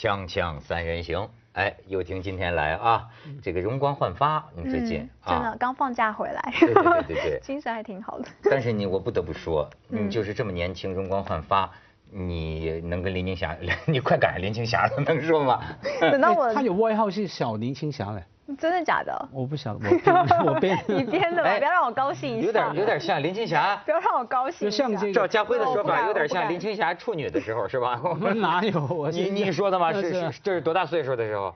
锵锵三人行，哎，又听今天来啊，这个容光焕发，你最近嗯、真的刚放假回来，对对对对对。精神还挺好的。但是你我不得不说，嗯。你就是这么年轻，容光焕发，你能跟林青霞，你快赶上林青霞了，能说吗？等到我哎他有外号是小林青霞嘞，真的假的？我不晓得，我编 我编你编的吧？哎不要让我高兴一下。有点有点像林青霞，不要让我高兴一下。就像这个照家辉的说法，有点像林青霞处女的时候，是吧？我们哪有我你你说的吗？是是是，这是多大岁数的时候？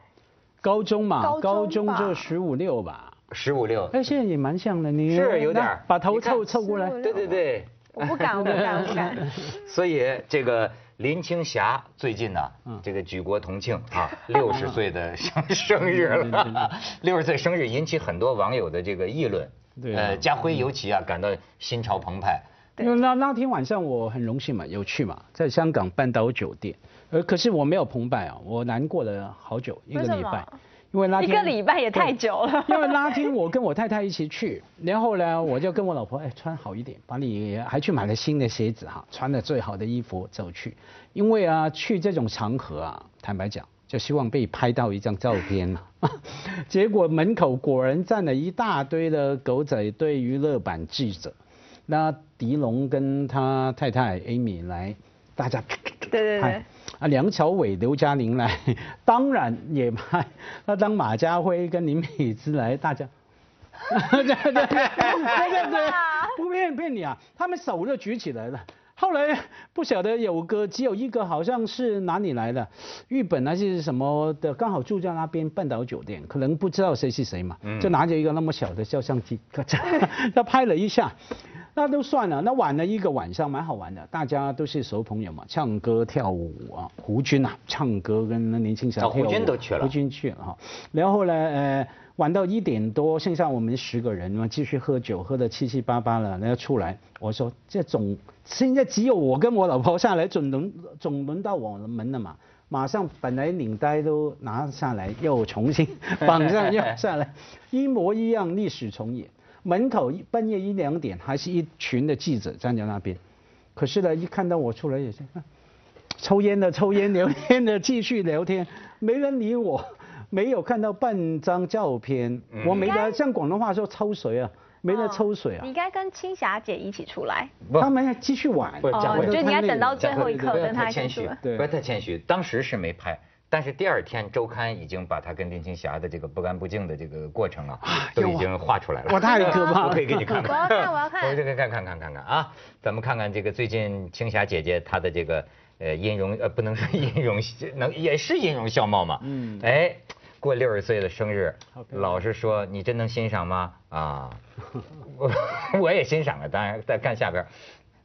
高中嘛，高中就十五六吧。十五六。哎，现在也蛮像的，你是有点那把头凑凑过来。对对对。我不敢，我不敢，我不敢。所以这个林青霞最近呢，嗯。这个举国同庆 啊，六十岁的生 生日了，六十岁生日引起很多网友的这个议论。对啊。呃，家辉尤其啊感到心潮澎湃。因为那那天晚上我很荣幸嘛，有去嘛，在香港半岛酒店，呃，可是我没有澎湃啊，我难过了好久，一个礼拜，因为拉一个礼拜也太久了。因为拉丁我跟我太太一起去，然后呢，我就跟我老婆，哎，穿好一点，把你还去买了新的鞋子哈，穿了最好的衣服走去，因为啊，去这种场合啊，坦白讲，就希望被拍到一张照片嘛。结果门口果然站了一大堆的狗仔队娱乐版记者，那狄龙跟他太太 Amy 来，大家对对对。啊，梁朝伟、刘嘉玲来，当然也拍。那当马家辉跟林美姿来，大家，对对对对对对，不骗骗你啊，他们手就举起来了。后来不晓得有个只有一个好像是哪里来的，日本还是什么的，刚好住在那边半岛酒店，可能不知道谁是谁嘛，就拿着一个那么小的照相机，他 拍了一下。那都算了，那玩了一个晚上，蛮好玩的，大家都是熟朋友嘛，唱歌跳舞啊，胡军啊，唱歌跟那年轻小哦胡跳舞，军都去了胡军去了哈，然后呢，呃，玩到一点多，剩下我们十个人嘛，继续喝酒，喝得七七八八了，然后出来，我说这总现在只有我跟我老婆下来，总轮总轮到我们了嘛。马上本来领带都拿下来，又重新 绑上又下来，一模一样，历史重演。门口一半夜一两点，还是一群的记者站在那边，可是呢，一看到我出来也是，抽烟的抽烟，聊天的继续聊天，没人理我，没有看到半张照片，我没得像广东话说抽水啊，没得抽水啊你，应该跟青霞姐一起出来。他们要继续玩，不是家辉哦就你要等到最后一刻跟他一起出来，对不要太谦虚。当时是没拍，但是第二天周刊已经把他跟林青霞的这个不干不净的这个过程啊，都已经画出来了。我太可怕了 我可以给你看看。我要看我要看我这个看看看看看啊，咱们看看这个最近青霞姐姐她的这个呃音容呃不能说音容能也是音容笑貌嘛。嗯哎，过六十岁的生日老实说，你真能欣赏吗？啊，我 我也欣赏了，当然再看下边。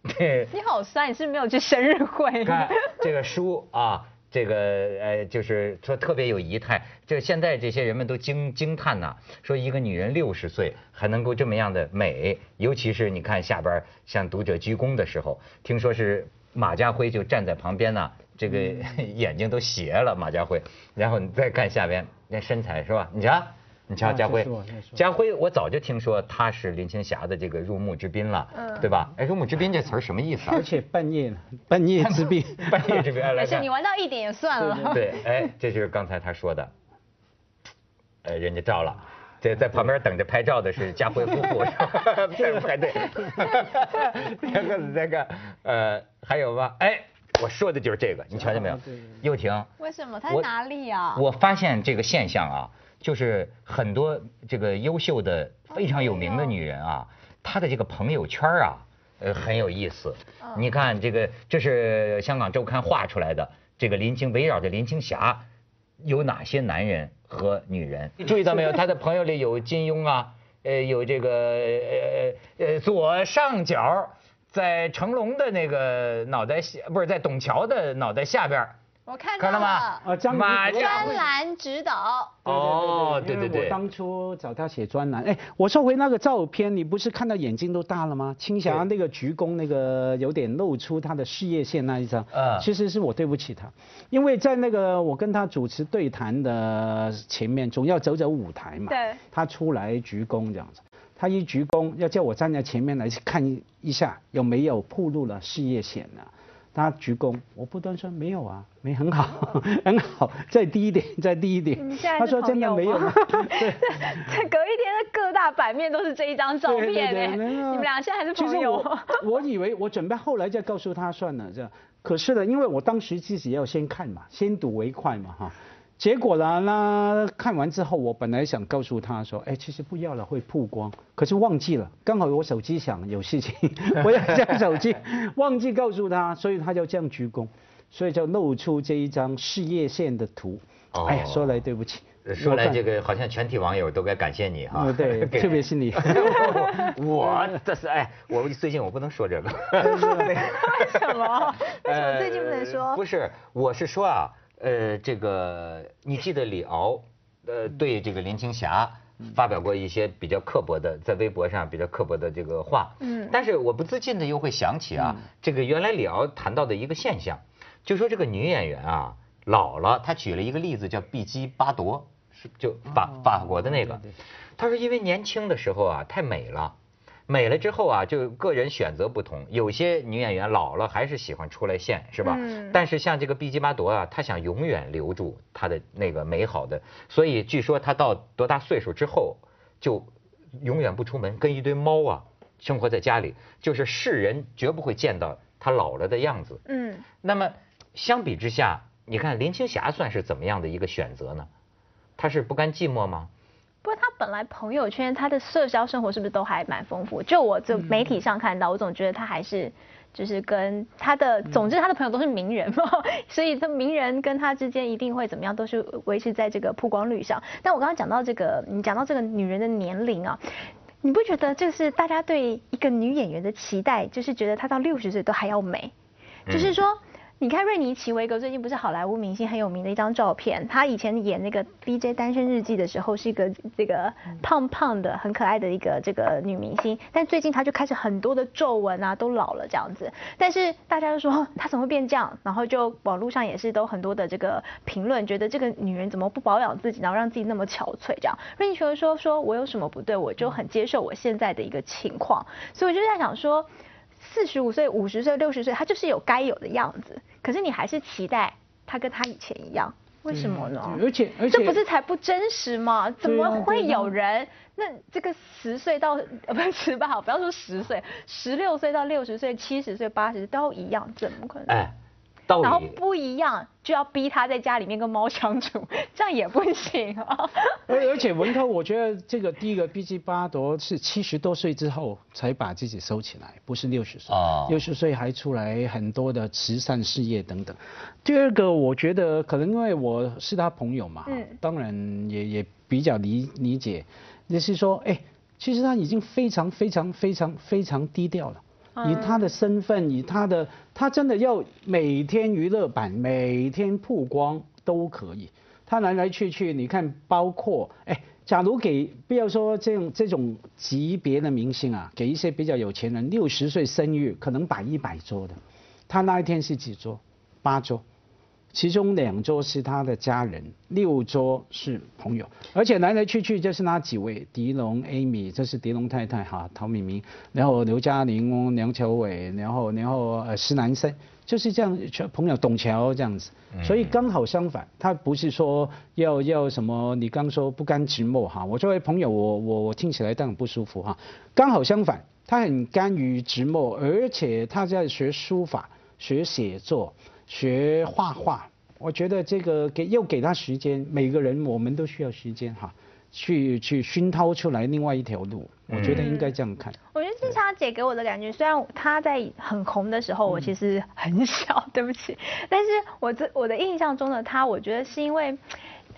对，你好酸，你是没有去生日会？看这个书啊，这个呃，就是说特别有仪态。就现在这些人们都惊惊叹呐、说一个女人六十岁还能够这么样的美，尤其是你看下边向读者鞠躬的时候，听说是马家辉就站在旁边呐、这个 眼睛都斜了，马家辉。然后你再看下边那身材是吧？你瞧。你瞧，啊家辉家辉，我早就听说他是林青霞的这个入幕之宾了，嗯对吧？哎，入幕之宾这词儿什么意思啊而？且半夜 半夜之宾，半夜之宾，没事，你玩到一点也算了。对，哎，这就是刚才他说的，呃，人家照了。这在旁边等着拍照的是家辉夫妇，是吧在排队。这个那个呃，还有吗？哎，我说的就是这个，你瞧见没有啊对对对？又婷，为什么？他在哪里啊？我发现这个现象啊，就是很多这个优秀的、非常有名的女人啊，她的这个朋友圈啊，呃，很有意思。嗯你看这个，这是香港周刊画出来的，这个林青围绕着林青霞有哪些男人和女人？注意到没有？她的朋友里有金庸啊，呃，有这个呃呃左上角在成龙的那个脑袋下，不是在董桥的脑袋下边儿我看看到吗？啊张马专栏指导。哦对对对。我当初找他写专栏，哎，我说回那个照片，你不是看到眼睛都大了吗？青霞那个鞠躬，那个有点露出他的事业线那一张，嗯。其实是我对不起他，因为在那个我跟他主持对谈的前面，总要走走舞台嘛，对，他出来鞠躬这样子。他一鞠躬，要叫我站在前面来看一一下有没有暴露了事业线呢、他鞠躬，我不断说没有啊，没很好，很好，再低一点，再低一点。他说真的没有吗？对。这隔一天的各大版面都是这一张照片哎，你们俩现在还是朋友我我以为我准备后来再告诉他算了这样，可是呢，因为我当时自己要先看嘛，先睹为快嘛哈。结果呢，那看完之后，我本来想告诉他说，哎，其实不要了，会曝光，可是忘记了，刚好我手机响有事情，我要下手机，忘记告诉他，所以他就这样鞠躬，所以就露出这一张事业线的图。哦。哎呀，说来对不起，说来这个，好像全体网友都该感谢你哈。呃对，特别是你。我这是哎，我最近我不能说这个。为什么？为什么？最近不能呃说？不是，我是说啊，呃，这个你记得李敖，呃，对这个林青霞发表过一些比较刻薄的，在微博上比较刻薄的这个话。嗯但是我不自禁的又会想起啊，这个原来李敖谈到的一个现象，就说这个女演员啊老了，他举了一个例子叫碧姬巴夺，是就法哦法国的那个对对。他说因为年轻的时候啊太美了。美了之后啊，就个人选择不同，有些女演员老了还是喜欢出来现，是吧？嗯但是像这个毕基巴朵啊，她想永远留住她的那个美好的，所以据说她到多大岁数之后，就永远不出门，跟一堆猫啊生活在家里，就是世人绝不会见到她老了的样子。嗯，那么相比之下，你看林青霞算是怎么样的一个选择呢？她是不甘寂寞吗？不过他本来朋友圈他的社交生活是不是都还蛮丰富？就我这媒体上看到，我总觉得他还是就是跟他的，总之他的朋友都是名人嘛，所以他名人跟他之间一定会怎么样，都是维持在这个曝光率上。但我刚刚讲到这个，你讲到这个女人的年龄啊。你不觉得就是大家对一个女演员的期待，就是觉得她到六十岁都还要美，就是说，你看瑞尼奇维格最近不是好莱坞明星很有名的一张照片，她以前演那个《DJ 单身日记》的时候是一个这个胖胖的、很可爱的一个这个女明星，但最近她就开始很多的皱纹啊，都老了这样子。但是大家就说她怎么会变这样，然后就网络上也是都很多的这个评论，觉得这个女人怎么不保养自己，然后让自己那么憔悴这样。瑞尼奇维格说说我有什么不对，我就很接受我现在的一个情况，所以我就在想说。四十五岁、五十岁、六十岁，他就是有该有的样子，可是你还是期待他跟他以前一样，为什么呢？而且而且这不是才不真实吗？怎么会有人？那这个十岁到呃不是十八好，不要说十岁，十六岁到六十岁、七十岁、八十都一样，怎么可能？哎，道理。然后不一样就要逼他在家里面跟猫相处，这样也不行啊。而而且文涛，我觉得这个第一个毕竟巴夺是七十多岁之后才把自己收起来，不是六十岁哦。六十岁还出来很多的慈善事业等等。第二个，我觉得可能因为我是他朋友嘛，嗯当然也也比较理理解，就是说，哎，其实他已经非常非常非常非常低调了。以他的身份，以他的，他真的要每天娱乐版，每天曝光都可以。他来来去去，你看，包括哎，假如给不要说这种这种级别的明星啊，给一些比较有钱人，六十岁生日可能摆一百桌的，他那一天是几桌？八桌。其中两桌是他的家人，六桌是朋友，而且来来去去就是那几位：狄龙、Amy，这是狄龙太太哈，陶敏明，然后刘嘉玲、梁朝伟，然后然后呃施南生，就是这样全朋友，董桥这样子，所以刚好相反，他不是说要要什么，你刚说不甘寂寞哈，我作为朋友，我我我听起来当然不舒服哈，刚好相反，他很甘于寂寞，而且他在学书法、学写作。学画画，我觉得这个给又给他时间，每个人我们都需要时间哈，去去熏陶出来另外一条路，我觉得应该这样看。我觉得金莎姐给我的感觉，虽然她在很红的时候，我其实很小，对不起，但是我这我的印象中的她，我觉得是因为。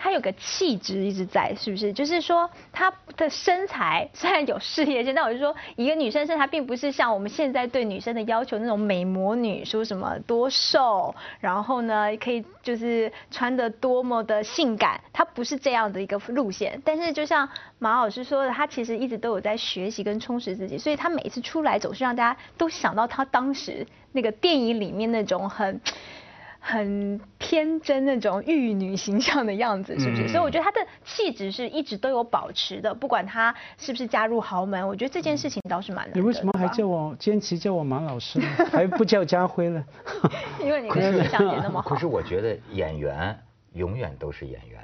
她有个气质一直在，是不是？就是说她的身材虽然有事业线，但我就说一个女生身材并不是像我们现在对女生的要求那种美魔女，说什么多瘦，然后呢可以就是穿的多么的性感，她不是这样的一个路线。但是就像马老师说的，她其实一直都有在学习跟充实自己，所以她每一次出来总是让大家都想到她当时那个电影里面那种很。很天真那种玉女形象的样子，是不是？嗯所以我觉得她的气质是一直都有保持的，不管她是不是加入豪门，我觉得这件事情倒是蛮难的你为什么还叫我坚持叫我马老师呢？还不叫家辉了？因为你跟形象也那么好。可是我觉得演员永远都是演员，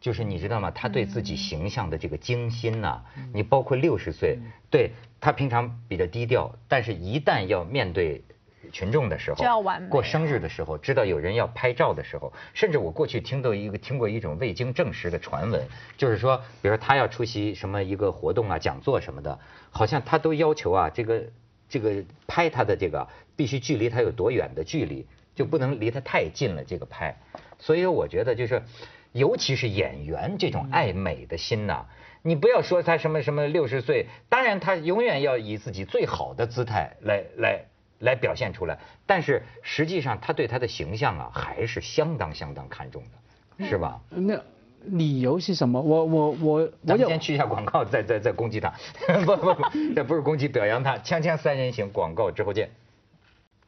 就是你知道吗？他对自己形象的这个精心呐、你包括六十岁，对他平常比较低调，但是一旦要面对。群众的时候，过生日的时候，知道有人要拍照的时候，甚至我过去听到一个听过一种未经证实的传闻，就是说，比如说他要出席什么一个活动啊、讲座什么的，好像他都要求啊，这个这个拍他的这个必须距离他有多远的距离，就不能离他太近了。这个拍，所以我觉得就是，尤其是演员这种爱美的心呐、你不要说他什么什么六十岁，当然他永远要以自己最好的姿态来来来表现出来，但是实际上他对他的形象啊还是相当相当看重的，是吧？那理由是什么？我我我我有先去一下广告，再再再攻击他。不不不，这不是攻击，表扬他。锵锵三人行广告之后见。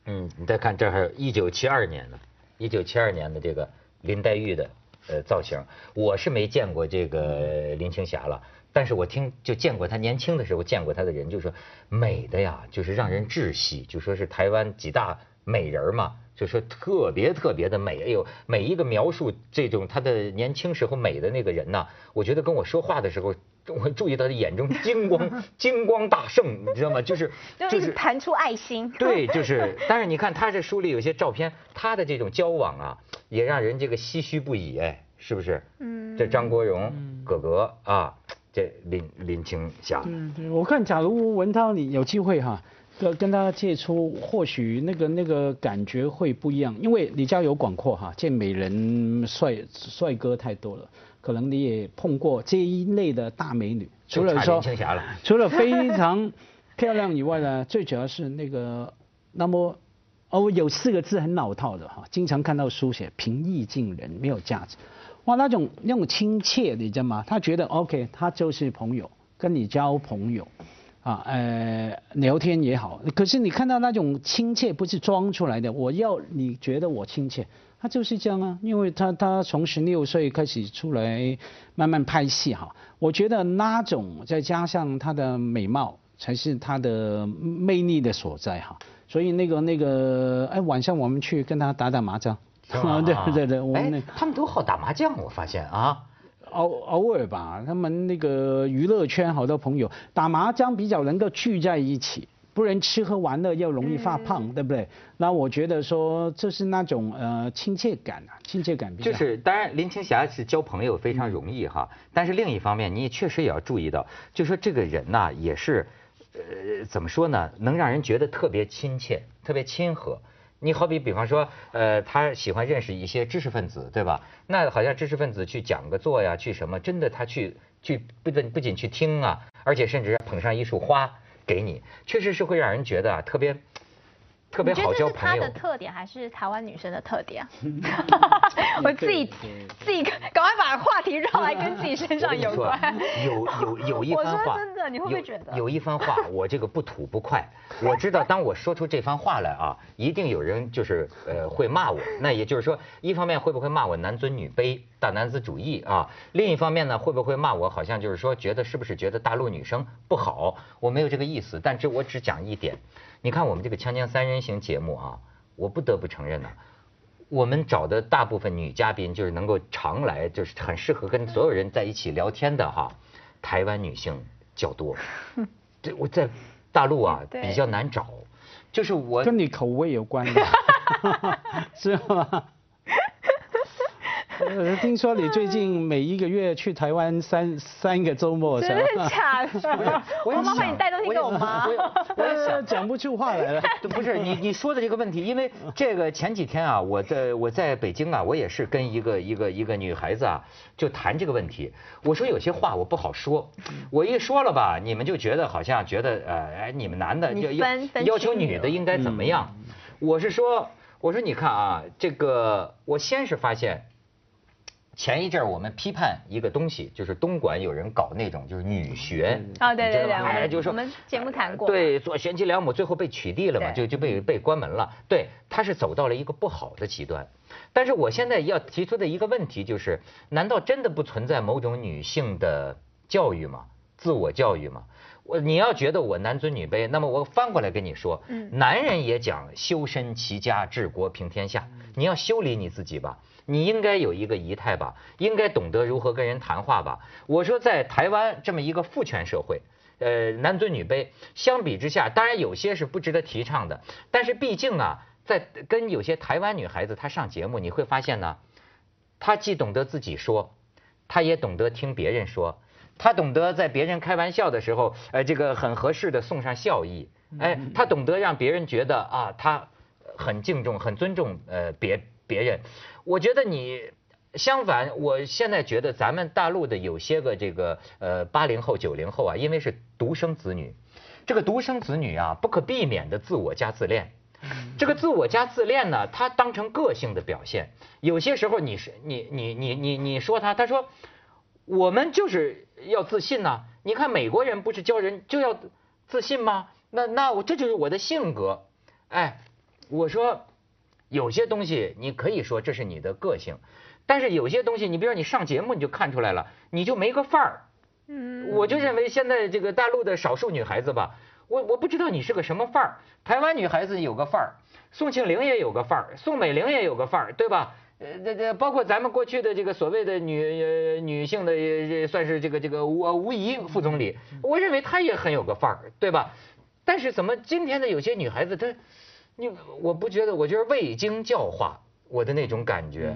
嗯，你再看这还有一九七二年的，一九七二年的这个林黛玉的呃造型，我是没见过这个林青霞了，但是我听就见过他年轻的时候见过他的人，就说美的呀，就是让人窒息，就说是台湾几大美人儿嘛。就说特别特别的美，哎呦，每一个描述这种她的年轻时候美的那个人呐，我觉得跟我说话的时候，我注意到她眼中金光 金光大盛，你知道吗？就是就是弹出爱心。对，就是，但是你看他这书里有些照片，他的这种交往啊，也让人这个唏嘘不已，哎，是不是？嗯这张国荣、哥哥啊，这林林青霞，嗯，对我看，假如文涛你有机会哈，跟跟他接触，或许那个那个感觉会不一样，因为你交友广阔哈，见美人帅帅哥太多了，可能你也碰过这一类的大美女，除了说。除了非常漂亮以外呢，最主要是那个那么。哦，有四个字很老套的哈，经常看到书写平易近人，没有价值。哇，那种那种亲切，你知道吗？他觉得 OK，他就是朋友，跟你交朋友，啊，呃，聊天也好。可是你看到那种亲切，不是装出来的，我要你觉得我亲切，他就是这样啊。因为他他从十六岁开始出来慢慢拍戏哈，我觉得那种再加上他的美貌，才是他的魅力的所在哈。所以那个那个，哎，晚上我们去跟他打打麻将。是 吧对对对，我们那哎，他们都好打麻将，我发现啊。偶偶尔吧，他们那个娱乐圈好多朋友打麻将比较能够聚在一起，不然吃喝玩乐又容易发胖，对不对？那我觉得说这是那种呃亲切感啊，亲切感比较就。是，当然林青霞是交朋友非常容易哈，但是另一方面，你也确实也要注意到，就说这个人呐、也是，呃，怎么说呢，能让人觉得特别亲切，特别亲和。你好比比方说，呃，他喜欢认识一些知识分子，对吧？那好像知识分子去讲个座呀，去什么，真的他去去不仅不仅去听啊，而且甚至捧上一束花给你，确实是会让人觉得啊，特别特别好交朋友得这是他的。特点，还是台湾女生的特点啊？我自己自己赶快把话题绕来跟自己身上有关。有有有 一我番话，说真的你会不会有觉得有一番话，我这个不吐不快。我知道，当我说出这番话来啊，一定有人就是呃会骂我。那也就是说，一方面会不会骂我男尊女卑、大男子主义啊？另一方面呢，会不会骂我好像就是说觉得是不是觉得大陆女生不好？我没有这个意思，但这我只讲一点。你看我们这个《锵锵三人行》节目啊，我不得不承认呢、我们找的大部分女嘉宾，就是能够常来，就是很适合跟所有人在一起聊天的哈，台湾女性较多。这我在大陆啊比较难找，就是我跟你口味有关的，是吗？呃，听说你最近每一个月去台湾三三个周末，真的假的？我也我麻烦你带东西给我妈我。讲不出话来了。不是你你说的这个问题，因为这个前几天啊，我在我在北京啊，我也是跟一个一个一个女孩子啊，就谈这个问题。我说有些话我不好说，我一说了吧，你们就觉得好像觉得呃，哎，你们男的要要要求女的应该怎么样？我是说，我说你看啊，这个我先是发现。前一阵儿我们批判一个东西，就是东莞有人搞那种就是女学啊，对对对，我们就是我们节目谈过，对，做贤妻良母，最后被取缔了嘛，就就被被关门了。对，他是走到了一个不好的极端。但是我现在要提出的一个问题就是，难道真的不存在某种女性的教育吗？自我教育吗？我你要觉得我男尊女卑，那么我翻过来跟你说，男人也讲修身齐家治国平天下，你要修理你自己吧，你应该有一个仪态吧，应该懂得如何跟人谈话吧。我说在台湾这么一个父权社会，呃，男尊女卑，相比之下，当然有些是不值得提倡的，但是毕竟啊，在跟有些台湾女孩子她上节目，你会发现呢，她既懂得自己说，她也懂得听别人说。他懂得在别人开玩笑的时候，呃，这个很合适的送上笑意，哎，他懂得让别人觉得啊，他很敬重、很尊重呃别别人。我觉得你相反，我现在觉得咱们大陆的有些个这个呃八零后、九零后啊，因为是独生子女，这个独生子女啊，不可避免的自我加自恋。这个自我加自恋呢，他当成个性的表现。有些时候你是你你你你你说他，他说。我们就是要自信呐！你看美国人不是教人就要自信吗？那那我这就是我的性格。哎，我说有些东西你可以说这是你的个性，但是有些东西你比如说你上节目你就看出来了，你就没个范儿。嗯。我就认为现在这个大陆的少数女孩子吧，我我不知道你是个什么范儿。台湾女孩子有个范儿，宋庆龄也有个范儿，宋美龄也有个范儿，对吧？呃，这这包括咱们过去的这个所谓的女女性的，算是这个这个吴吴仪副总理，我认为她也很有个范儿，对吧？但是怎么今天的有些女孩子她，你我不觉得，我觉得未经教化，我的那种感觉。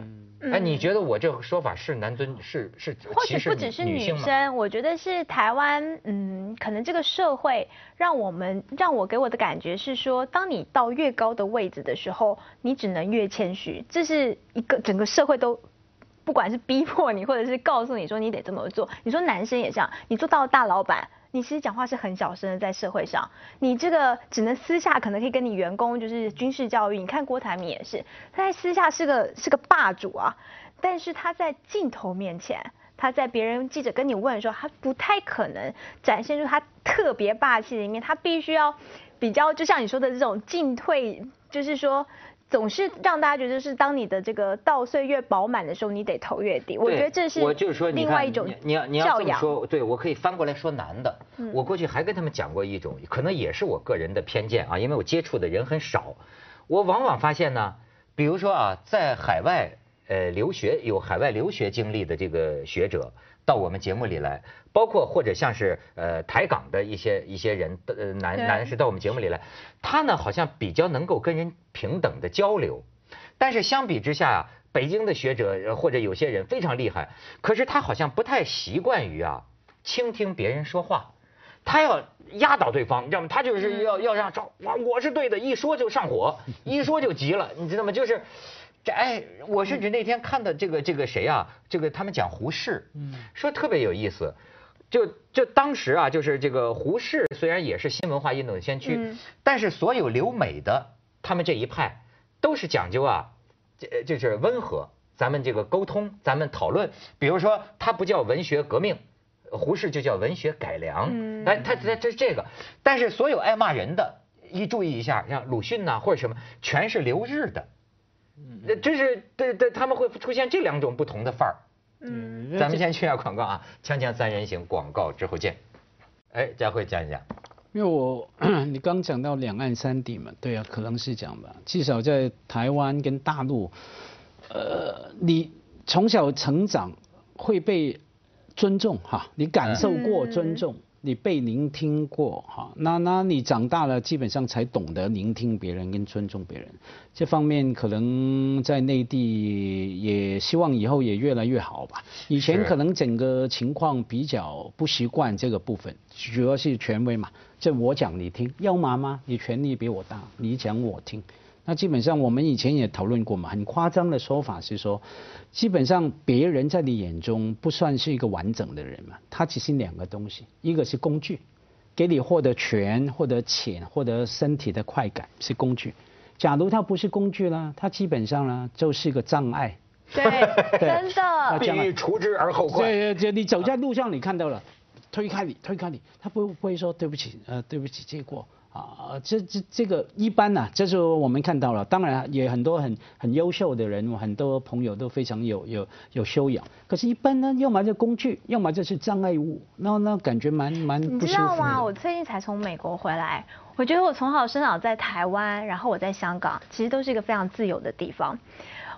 哎，你觉得我这个说法是男尊是是或许不只是女生，我觉得是台湾，嗯，可能这个社会让我们让我给我的感觉是说，当你到越高的位置的时候，你只能越谦虚，这是一个整个社会都不管是逼迫你，或者是告诉你说你得这么做。你说男生也这样，你做到大老板。你其实讲话是很小声的，在社会上，你这个只能私下可能可以跟你员工就是军事教育。你看郭台铭也是，他在私下是个是个霸主啊，但是他在镜头面前，他在别人记者跟你问的时候，他不太可能展现出他特别霸气的一面，他必须要比较就像你说的这种进退，就是说。总是让大家觉得是当你的这个稻穗越饱满的时候，你得头越低。我觉得这是我就是说，另外一种你要你要这么说，对我可以翻过来说男的。我过去还跟他们讲过一种，可能也是我个人的偏见啊，因为我接触的人很少。我往往发现呢，比如说啊，在海外呃留学有海外留学经历的这个学者。到我们节目里来，包括或者像是呃台港的一些一些人，呃男男士到我们节目里来，他呢好像比较能够跟人平等的交流，但是相比之下啊，北京的学者或者有些人非常厉害，可是他好像不太习惯于啊倾听别人说话，他要压倒对方，你知道吗？他就是要要让赵哇我是对的，一说就上火，一说就急了，你知道吗？就是。这哎，我甚至那天看到这个这个谁啊？这个他们讲胡适，嗯说特别有意思。就就当时啊，就是这个胡适虽然也是新文化运动的先驱，但是所有留美的他们这一派都是讲究啊，这就是温和，咱们这个沟通，咱们讨论。比如说他不叫文学革命，胡适就叫文学改良。哎，他他这这个，但是所有爱骂人的，一注意一下，像鲁迅呐或者什么，全是留日的。那这是对对，他们会出现这两种不同的范儿。嗯，咱们先去下广告啊，锵锵三人行广告之后见。哎，佳慧讲一讲。因为我你刚讲到两岸三地嘛，对啊，可能是讲吧。至少在台湾跟大陆，呃，你从小成长会被尊重哈，你感受过尊重。你被聆听过哈，那那你长大了，基本上才懂得聆听别人跟尊重别人，这方面可能在内地也希望以后也越来越好吧。以前可能整个情况比较不习惯这个部分，主要是权威嘛，这我讲你听，要妈妈你权力比我大，你讲我听。那基本上我们以前也讨论过嘛，很夸张的说法是说，基本上别人在你眼中不算是一个完整的人嘛，他只是两个东西，一个是工具，给你获得权、获得钱、获得身体的快感是工具。假如他不是工具呢，他基本上呢就是一个障碍，对，真的。必须除之而后快。对，就你走在路上，你看到了，推开你，推开你，他不不会说对不起，呃，对不起，借过。啊，这这这个一般呐，这是我们看到了。当然也很多很很优秀的人，很多朋友都非常有有有修养。可是，一般呢，要么就工具，要么就是障碍物，那那感觉蛮蛮不舒服。你知道吗？我最近才从美国回来，我觉得我从小生长在台湾，然后我在香港，其实都是一个非常自由的地方。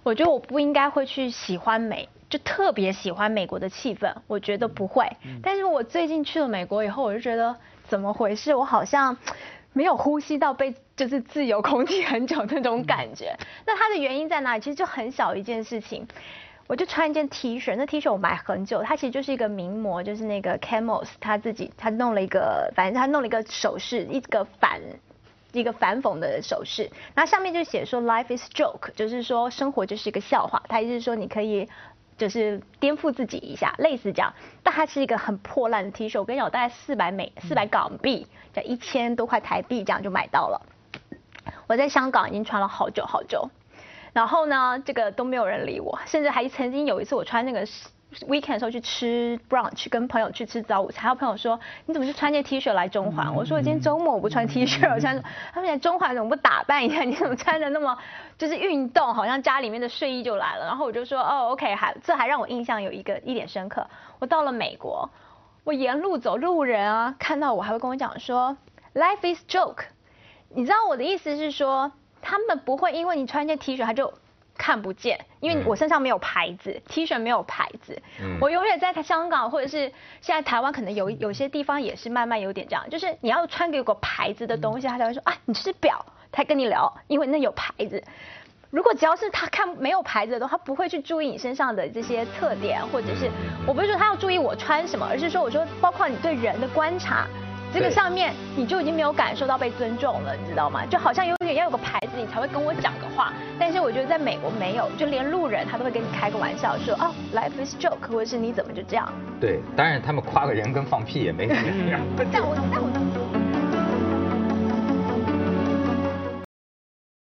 我觉得我不应该会去喜欢美，就特别喜欢美国的气氛，我觉得不会。但是我最近去了美国以后，我就觉得怎么回事？我好像。没有呼吸到被就是自由空气很久那种感觉，那它的原因在哪里？其实就很小一件事情，我就穿一件 T 恤，那 T 恤我买很久，它其实就是一个名模，就是那个 Camos 他自己他弄了一个，反正他弄了一个首饰，一个反一个反讽的首饰，然后上面就写说 Life is joke，就是说生活就是一个笑话，他意思是说你可以。就是颠覆自己一下，类似这样，但它是一个很破烂的 T 恤。我跟你讲，我大概四百美四百港币，这一千多块台币这样就买到了。我在香港已经穿了好久好久，然后呢，这个都没有人理我，甚至还曾经有一次我穿那个。Weekend 的时候去吃 brunch，跟朋友去吃早午餐，还有朋友说你怎么就穿件 T 恤来中环？我说我今天周末我不穿 T 恤，我穿。他们讲中环怎么不打扮一下？你怎么穿的那么就是运动，好像家里面的睡衣就来了？然后我就说哦，OK，还这还让我印象有一个一点深刻。我到了美国，我沿路走，路人啊看到我还会跟我讲说 life is joke。你知道我的意思是说，他们不会因为你穿件 T 恤他就。看不见，因为我身上没有牌子，T 恤没有牌子。我永远在香港或者是现在台湾，可能有有些地方也是慢慢有点这样，就是你要穿给我牌子的东西，他才会说啊，你这是表，他跟你聊，因为那有牌子。如果只要是他看没有牌子的，他不会去注意你身上的这些特点，或者是我不是说他要注意我穿什么，而是说我说包括你对人的观察。这个上面你就已经没有感受到被尊重了，你知道吗？就好像有点要有个牌子，你才会跟我讲个话。但是我觉得在美国没有，就连路人他都会跟你开个玩笑，说哦，life is joke，或者是你怎么就这样？对，当然他们夸个人跟放屁也没两样。但我但我。